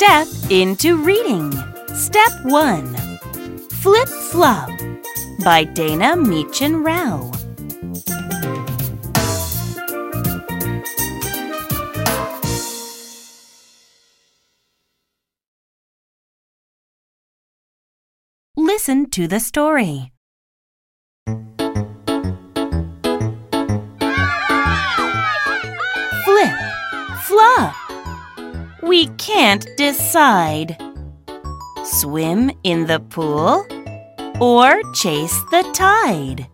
step into reading. Step 1 Flip Flop by Dana Meachen Rau. Listen to the story. We can't decide. Swim in the pool or chase the tide.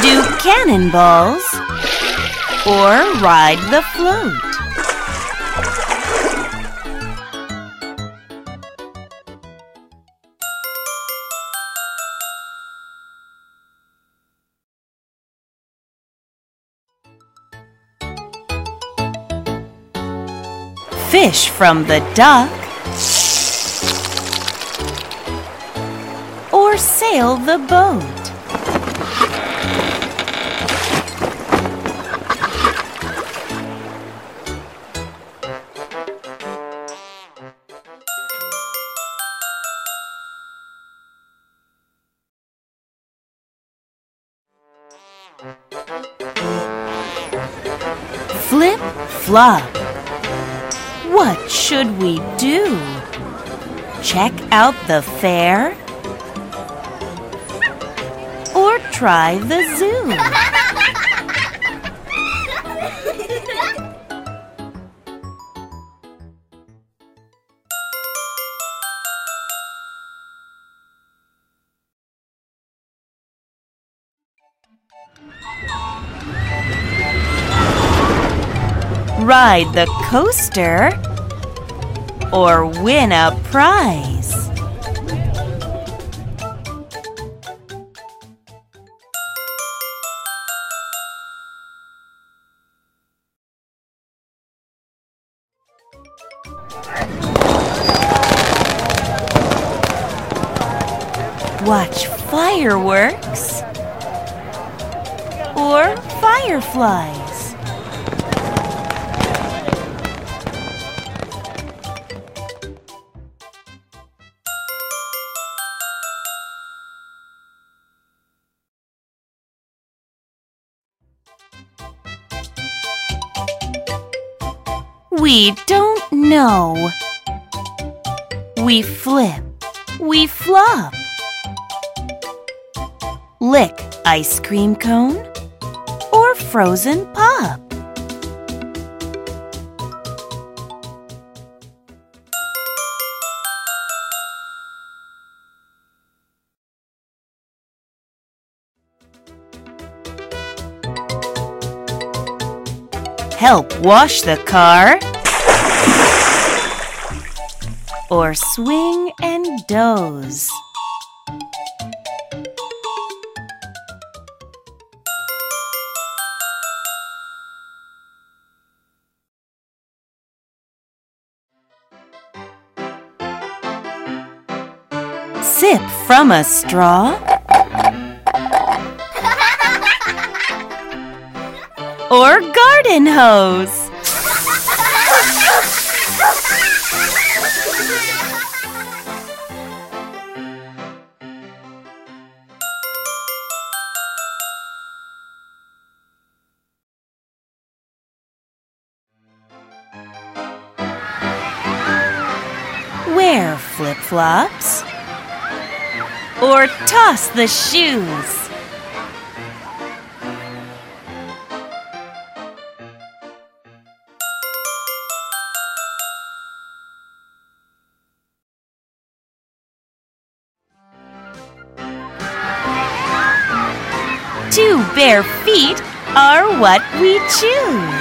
Do cannonballs or ride the float? Fish from the duck or sail the boat? Flip flop. What should we do? Check out the fair? Or try the zoo? Ride the coaster? Or win a prize? Watch fireworks or fireflies. We don't know. We flip. We flop. Lick ice cream cone or frozen pop. Help wash the car. Or swing and doze. Sip from a straw. Or garden hose. Wear flip flops or toss the shoes. Two bare feet are what we choose.